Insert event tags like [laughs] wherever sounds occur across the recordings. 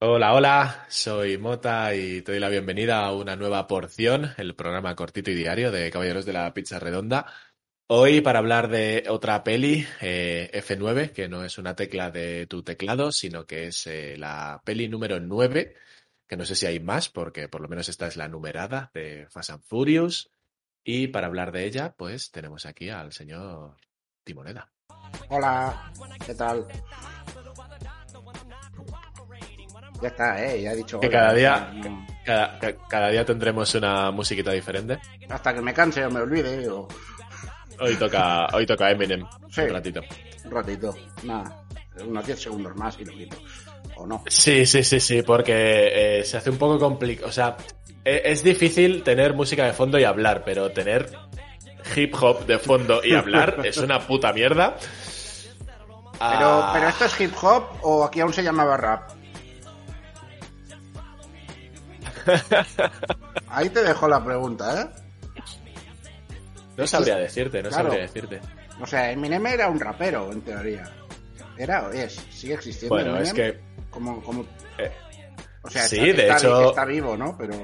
Hola, hola, soy Mota y te doy la bienvenida a una nueva porción, el programa cortito y diario de Caballeros de la Pizza Redonda. Hoy para hablar de otra peli, eh, F9, que no es una tecla de tu teclado, sino que es eh, la peli número 9, que no sé si hay más, porque por lo menos esta es la numerada de Fast and Furious. Y para hablar de ella, pues tenemos aquí al señor Timoneda. Hola, ¿qué tal? Ya está, ¿eh? Ya he dicho. Que hola. cada día, Mm, cada, ca- cada día tendremos una musiquita diferente. Hasta que me canse o me olvide o Hoy toca, hoy toca Eminem, Sí. un ratito. un ratito. Nada, unos 10 segundos más y lo quito. O no. Sí, sí, sí, sí, porque eh, se hace un poco complicado. O sea, e- es difícil tener música de fondo y hablar, pero tener hip hop de fondo y hablar [laughs] es una puta mierda. Pero, Ah, pero esto es hip hop o aquí aún se llamaba rap. [laughs] Ahí te dejo la pregunta, ¿eh? no sabría decirte, no Claro. sabría decirte. O sea, Eminem era un rapero, en teoría. Era o es, sigue existiendo. Bueno, Eminem es que, Como, como, eh, o sea, sí, está, de está- hecho- está vivo, ¿no? Pero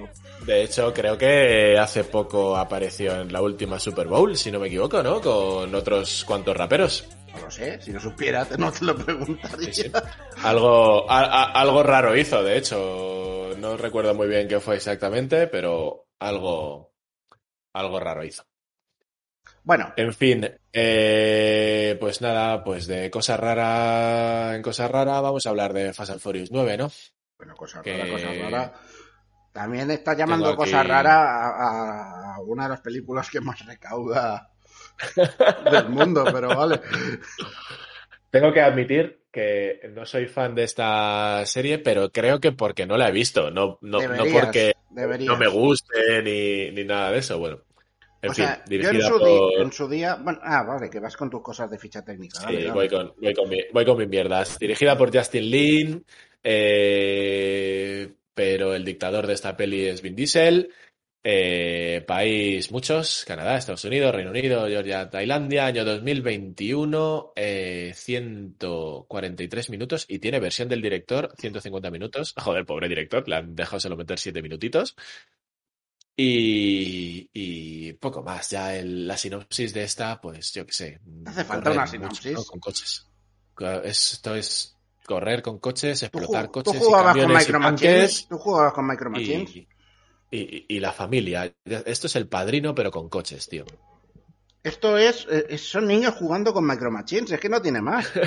de hecho, creo que hace poco apareció en la última Super Bowl, si no me equivoco, ¿no? Con otros cuantos raperos. no lo sé. Si lo supiera, no te lo preguntaría. Sí, sí. Algo, a- a- algo raro hizo, de hecho. No recuerdo muy bien qué fue exactamente, pero algo, algo raro hizo. Bueno, En fin, eh, pues nada, pues de cosa rara en cosa rara vamos a hablar de Fast and Furious 9, ¿no? Bueno, cosa Que- rara, cosa rara. También está llamando aquí- cosa rara a, a una de las películas que más recauda [laughs] del mundo, pero vale. Tengo que admitir que no soy fan de esta serie, pero creo que porque no la he visto, no, no, no porque deberías. no me guste ni, ni nada de eso. Bueno, en o fin, sea, yo en su, por... en su día... Bueno, ah, vale, que vas con tus cosas de ficha técnica. Sí, dale, dale. voy con, voy con, mi, voy con mis mierdas. Dirigida por Justin Lin, eh, pero el dictador de esta peli es Vin Diesel. Eh, país muchos, Canadá, Estados Unidos, Reino Unido, Georgia, Tailandia, año 2021, eh, 143 minutos y tiene versión del director, 150 minutos. Joder, pobre director, le han dejado solo meter 7 minutitos. Y, y poco más, ya el- la sinopsis de esta, pues yo qué sé. Hace falta una mucho, sinopsis. ¿no? Con coches. Co- Esto es correr con coches, ¿Tú, explotar ju- tú coches y jugabas con y Micro. Machines? ¿Tú jugabas con Micro Machines? Y- y la familia. Esto es el padrino, pero con coches, tío. Esto es, eh, son niños jugando con Micro Machines, es que no tiene más. [laughs]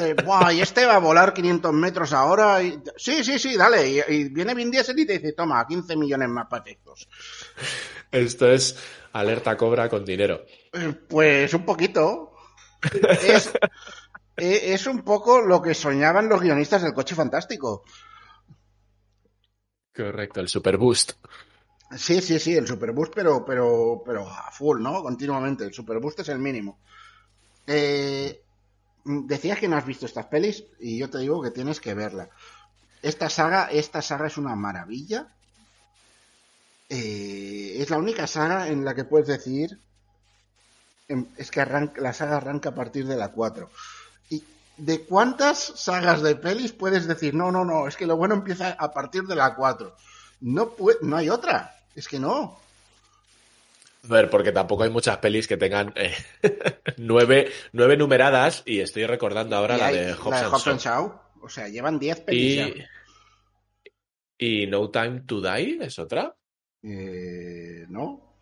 Eh, Buah, y este va a volar 500 metros ahora. Y... Sí, sí, sí, dale. Y, y viene Vin Diesel y te dice, toma, 15 millones más para. Esto es alerta cobra con dinero. Eh, Pues un poquito. Es, [laughs] es un poco lo que soñaban los guionistas del coche fantástico. Correcto, el super boost. Sí, sí, sí, el Superboost, pero, pero, pero a full, ¿no? Continuamente. El Superboost es el mínimo. Eh, decías que no has visto estas pelis y yo te digo que tienes que verla. Esta saga, esta saga es una maravilla. Eh, es la única saga en la que puedes decir em, es que arranca, la saga arranca a partir de la 4. ¿Y de cuántas sagas de pelis puedes decir no, no, no, es que lo bueno empieza a partir de la 4? No, no hay otra. Es que no. A ver, porque tampoco hay muchas pelis que tengan eh, [laughs] nueve, nueve numeradas y estoy recordando ahora la de Hobbs and Hobbs and Shaw. Shaw. O sea, llevan 10 pelis. ya. Y, y No Time to Die es otra. Eh, ¿No?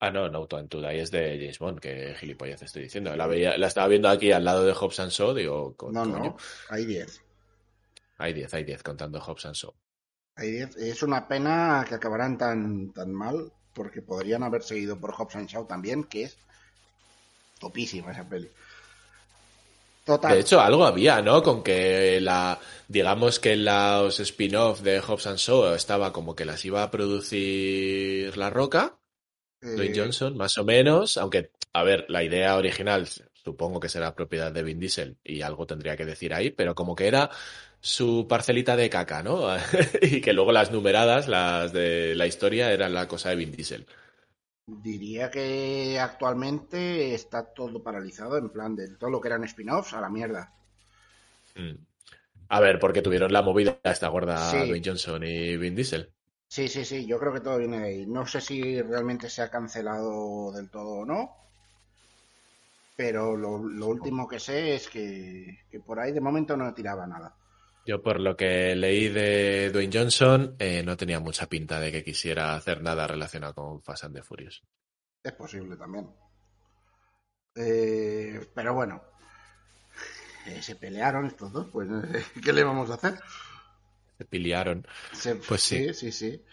Ah, no, No Time to Die es de James Bond, que gilipollas estoy diciendo. La, veía, la estaba viendo aquí al lado de Hobbs and Shaw, digo, No, coño. no. Hay 10. Hay 10, hay 10 contando Hobbs and Shaw. Hay 10. Es una pena que acabaran tan, tan mal, porque podrían haber seguido por Hobbs and Shaw también, que es topísima esa peli. Total. De hecho, algo había, ¿no? Con que la, digamos que los spin-off de Hobbs and Shaw estaba como que las iba a producir La Roca, Dwayne Eh, Johnson, más o menos, aunque, a ver, la idea original supongo que será propiedad de Vin Diesel y algo tendría que decir ahí, pero como que era su parcelita de caca, ¿no? [laughs] y que luego las numeradas, las de la historia, eran la cosa de Vin Diesel. Diría que actualmente está todo paralizado, en plan de todo lo que eran spin-offs a la mierda. Mm. A ver, porque tuvieron la movida esta gorda Sí. Dwayne Johnson y Vin Diesel. Sí, sí, sí, yo creo que todo viene de ahí. No sé si realmente se ha cancelado del todo o no, pero lo, lo último que sé es que, que por ahí de momento no tiraba nada. Yo por lo que leí de Dwayne Johnson, eh, no tenía mucha pinta de que quisiera hacer nada relacionado con Fast and the Furious. Es posible también. Eh, pero bueno, eh, se pelearon estos dos, pues [laughs] ¿qué le vamos a hacer? Se piliaron. Se- Pues sí. sí, sí, sí.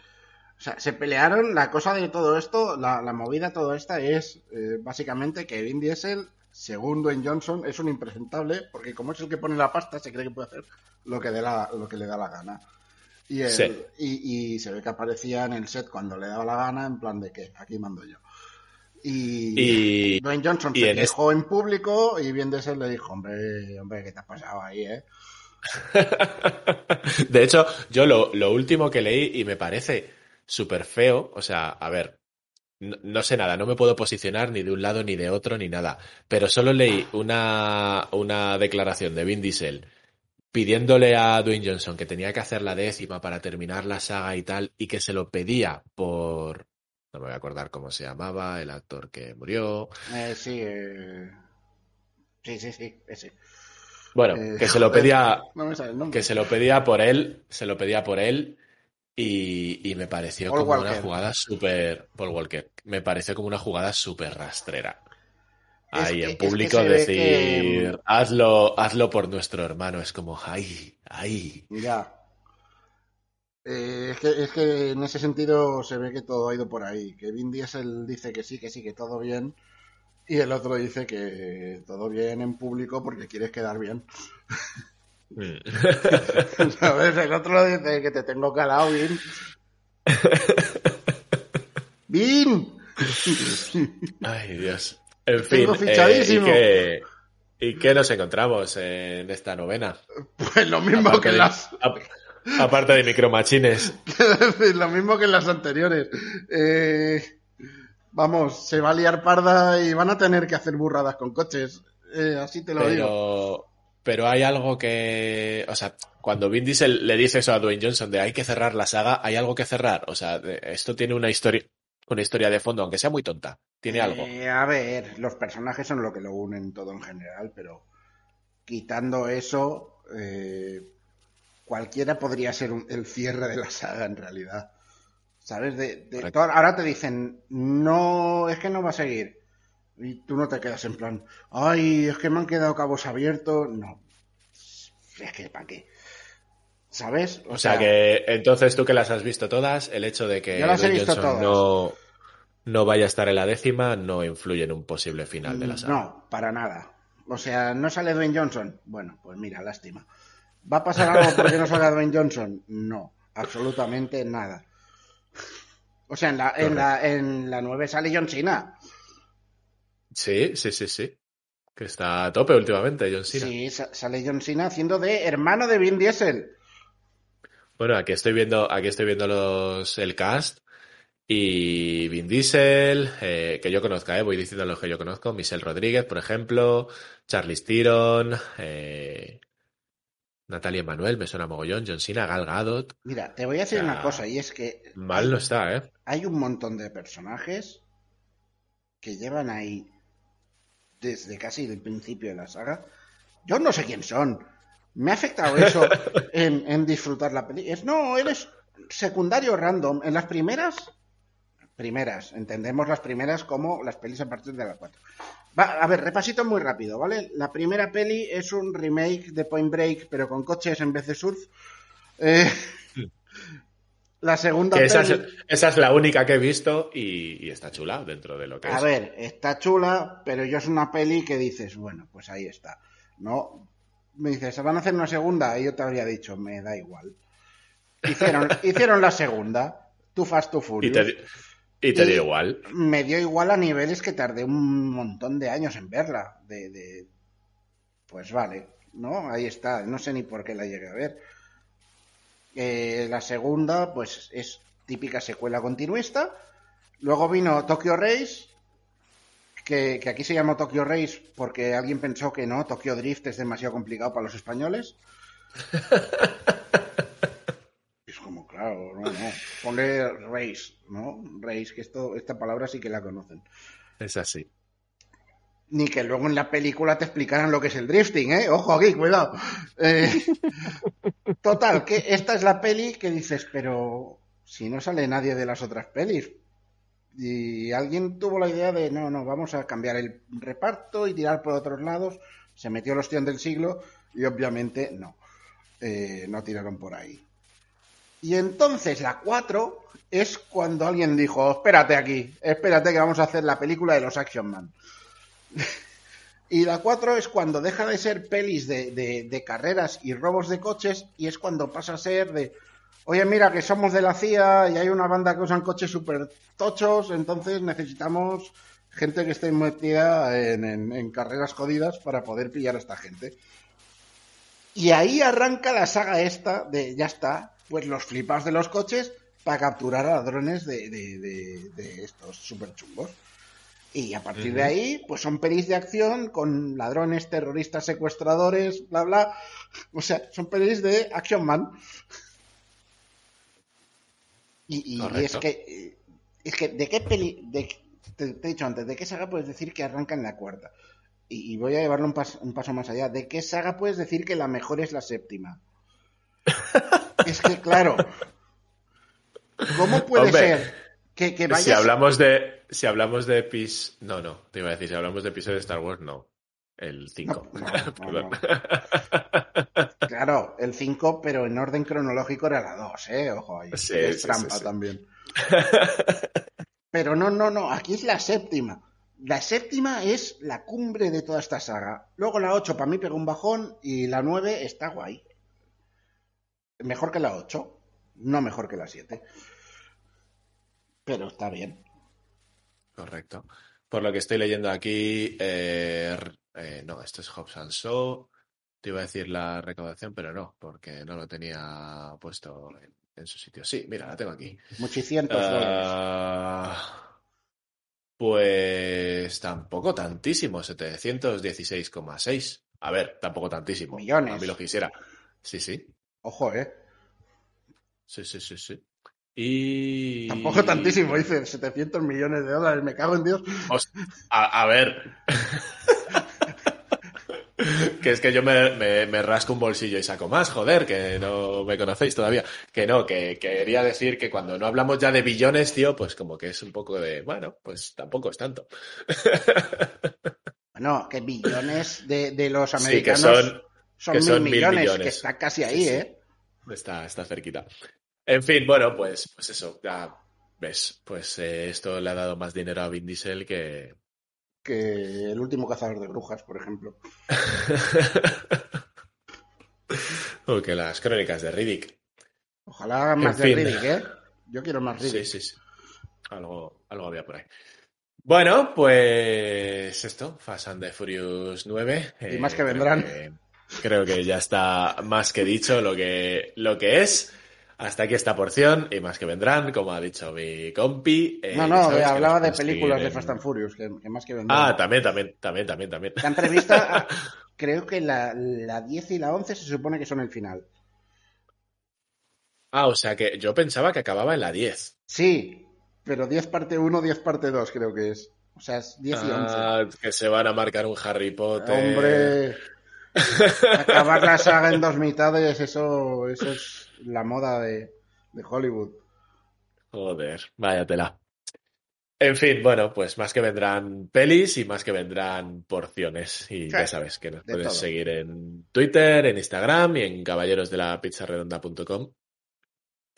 O sea, se pelearon. La cosa de todo esto, la, la movida todo esta es eh, básicamente que Vin Diesel, según Dwayne Johnson, es un impresentable porque como es el que pone la pasta, se cree que puede hacer lo que, dé la- lo que le da la gana. Y, él- Sí. y, y se ve que aparecía en el set cuando le daba la gana, en plan de que aquí mando yo. Y, Y, Dwayne Johnson se en quejó en público y Vin Diesel le dijo, hombre, hombre, ¿qué te has pasado ahí, eh? [laughs] de hecho, yo lo, lo último que leí y me parece súper feo, o sea, a ver, no, no sé nada, no me puedo posicionar ni de un lado ni de otro ni nada, pero solo leí una, una declaración de Vin Diesel pidiéndole a Dwayne Johnson que tenía que hacer la décima para terminar la saga y tal, y que se lo pedía por... No me voy a acordar cómo se llamaba, el actor que murió. Eh, sí, eh, sí, sí, sí, ese. Bueno, Eh, que se lo joder, pedía No me sale el nombre. que se lo pedía por él, se lo pedía por él y, y me pareció Paul como una jugada súper, Paul Walker, me pareció como una jugada súper rastrera. Es Ahí que- en es que público ve decir, que- hazlo, hazlo por nuestro hermano, es como, ay, ay. Ya. Eh, es, que, es que en ese sentido se ve que todo ha ido por ahí. Que Vin Diesel dice que sí, que sí, que todo bien. Y el otro dice que todo bien en público porque quieres quedar bien. [laughs] Mm. [laughs] ¿Sabes? El otro dice que te tengo calado, Vin. [laughs] ¡Vin! Ay, Dios. En fin, Tengo eh, fichadísimo. ¿y, qué, ¿y qué nos encontramos en esta novena? Pues lo mismo Aparte que de- las. ap- aparte de micromachines. [laughs] Lo mismo que en las anteriores. Eh, vamos, se va a liar parda y van a tener que hacer burradas con coches. Eh, así te lo digo. Pero, hay algo que, o sea, cuando Vin Diesel le dice eso a Dwayne Johnson de hay que cerrar la saga, hay algo que cerrar. O sea, esto tiene una historia, una historia de fondo, aunque sea muy tonta. Tiene algo. Eh, a ver, los personajes son lo que lo unen todo en general, pero quitando eso, eh, cualquiera podría ser un- el cierre de la saga en realidad. ¿Sabes? De, de Correcto. todo- ahora te dicen, no, es que no va a seguir. Y tú no te quedas en plan, ay, es que me han quedado cabos abiertos. No. Es que, ¿para qué? ¿Sabes? O sea que entonces tú que las has visto todas, el hecho de que las he visto no, no vaya a estar en la décima no influye en un posible final de la saga. No, para nada. O sea, ¿no sale Dwayne Johnson? Bueno, pues mira, lástima. ¿Va a pasar algo porque no salga Dwayne Johnson? No, absolutamente nada. O sea, en la, en la, en la 9 sale John Cena. Sí, sí, sí, sí. Que está a tope últimamente, John Cena. Sí, sa- sale John Cena haciendo de hermano de Vin Diesel. Bueno, aquí estoy viendo, aquí estoy viendo los, el cast y Vin Diesel, eh, que yo conozca, eh, voy diciendo los que yo conozco, Michelle Rodríguez, por ejemplo, Charlize Theron, eh, Natalia Emanuel, me suena mogollón, John Cena, Gal Gadot, Mira, te voy a decir una cosa, y es que mal no está, eh. hay un montón de personajes que llevan ahí desde casi el principio de la saga. Yo no sé quién son. Me ha afectado eso [laughs] en, en disfrutar la película. Es, no, eres secundario random. En las primeras, primeras, entendemos las primeras como las pelis a partir de las cuatro. Va, a ver, repasito muy rápido, ¿vale? La primera peli es un remake de Point Break, pero con coches en vez de surf. Eh, la segunda Que esa, peli... es, esa es la única que he visto y, y está chula dentro de lo que A es. ver, está chula, pero yo es una peli que dices, bueno, pues ahí está. ¿no? Me dices, ¿se van a hacer una segunda? Y yo te habría dicho, me da igual. Hicieron, [laughs] hicieron la segunda, Too Fast, Too Y Furious. te, y te Y- dio igual. Me dio igual a niveles que tardé un montón de años en verla. De, de- Pues vale, ¿no? Ahí está. No sé ni por qué la llegué a ver. Eh, la segunda, pues es típica secuela continuista. Luego vino Tokyo Race, que, que aquí se llamó Tokyo Race porque alguien pensó que no, Tokyo Drift es demasiado complicado para los españoles. [laughs] Es como, claro, no, no. Ponle race, ¿no? Race, que esto, esta palabra sí que la conocen. Es así. Ni que luego en la película te explicaran lo que es el drifting, ¿eh? Ojo aquí, cuidado. Eh, [laughs] total, que esta es la peli que dices, pero si no sale nadie de las otras pelis. Y alguien tuvo la idea de, no, no, vamos a cambiar el reparto y tirar por otros lados. Se metió el ostión del siglo y obviamente no. Eh, no tiraron por ahí. Y entonces la 4 es cuando alguien dijo, espérate aquí, espérate que vamos a hacer la película de los Action Man. Y la 4 es cuando deja de ser pelis de, de- carreras y robos de coches y es cuando pasa a ser de, oye mira que somos de la CIA y hay una banda que usan coches súper tochos, entonces necesitamos gente que esté metida en, en- carreras jodidas para poder pillar a esta gente. Y ahí arranca la saga esta de, ya está, pues los flipados de los coches para capturar a ladrones de- de estos súper chungos. Y a partir de ahí, pues son pelis de acción con ladrones, terroristas, secuestradores, bla, bla. O sea, son pelis de Action Man. Y, y- es que, es que, ¿de qué peli, de, te, te he dicho antes, ¿de qué saga puedes decir que arranca en la cuarta? Y, y voy a llevarlo un, pas- un paso más allá. ¿De qué saga puedes decir que la mejor es la séptima? [laughs] es que, claro. ¿Cómo puede Hombre, ser que, que vayas... Si hablamos de. Si hablamos de epis. No, no. Te iba a decir, si hablamos de episodio de Star Wars, no. El 5. No, no, no, [laughs] no. [laughs] Claro, el 5, pero en orden cronológico era la 2, ¿eh? Ojo ahí. Sí, es sí, trampa sí, también. [laughs] Pero no, no, no. Aquí es la séptima. La séptima es la cumbre de toda esta saga. Luego la 8 para mí pega un bajón y la 9 está guay. Mejor que la 8. No mejor que la 7. Pero está bien. Correcto. Por lo que estoy leyendo aquí, eh, eh, no, esto es Hobbs and Shaw. Te iba a decir la recaudación, pero no, porque no lo tenía puesto en, en su sitio. Sí, mira, la tengo aquí. Muchicientos. Ah, pues tampoco tantísimo, 716,6. A ver, tampoco tantísimo. Millones. A mí lo quisiera. Sí, sí. Ojo, ¿eh? Sí, sí, sí, sí. Y. Tampoco tantísimo, dice 700 millones de dólares. Me cago en Dios. Os- A, a ver. [laughs] que es que yo me, me- me rasco un bolsillo y saco más, joder, que no me conocéis todavía. Que no, que quería decir que cuando no hablamos ya de billones, tío, pues como que es un poco de, bueno, pues tampoco es tanto. [laughs] Bueno, que billones de, de los Sí, que americanos son, son, que mil son mil millones, millones. que está casi ahí, Sí, sí. ¿eh? está, está cerquita. En fin, bueno, pues, pues eso, ya ves, pues eh, esto le ha dado más dinero a Vin Diesel que... Que el último cazador de brujas, por ejemplo. [laughs] o que las crónicas de Riddick. Ojalá En más de fin. Riddick, ¿eh? Yo quiero más Sí, Riddick. sí, sí. Algo, algo había por ahí. Bueno, pues esto, Fast and the Furious 9. Y más que creo vendrán. que- creo que ya está más que dicho lo que, lo que es. Hasta aquí esta porción y más que vendrán, como ha dicho mi compi. eh, No, no, hablaba de películas de Fast and Furious, que, que más que vendrán. Ah, también, también, también, también, también. Están previstas, [laughs] creo que la, la 10 y la 11 se supone que son el final. Ah, o sea que yo pensaba que acababa en la 10. Sí, pero 10 parte 1, 10 parte 2 creo que es. O sea, es 10 y 11. Ah, que se van a marcar un Harry Potter. Hombre, [laughs] acabar la saga en dos mitades, eso, eso es la moda de, de Hollywood. Joder, vaya tela. En fin, bueno, pues más que vendrán pelis y más que vendrán porciones. Y ya sabes que nos de puedes todo. seguir en Twitter, en Instagram y en caballerosdelapizarredonda.com.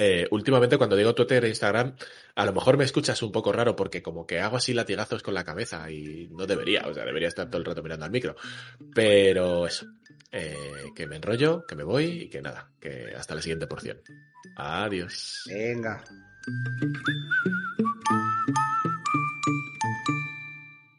eh, últimamente cuando digo Twitter e Instagram, a lo mejor me escuchas un poco raro porque como que hago así latigazos con la cabeza y no debería, o sea, debería estar todo el rato mirando al micro. Pero eso, eh, que me enrollo, que me voy y que nada, que hasta la siguiente porción. Adiós. Venga.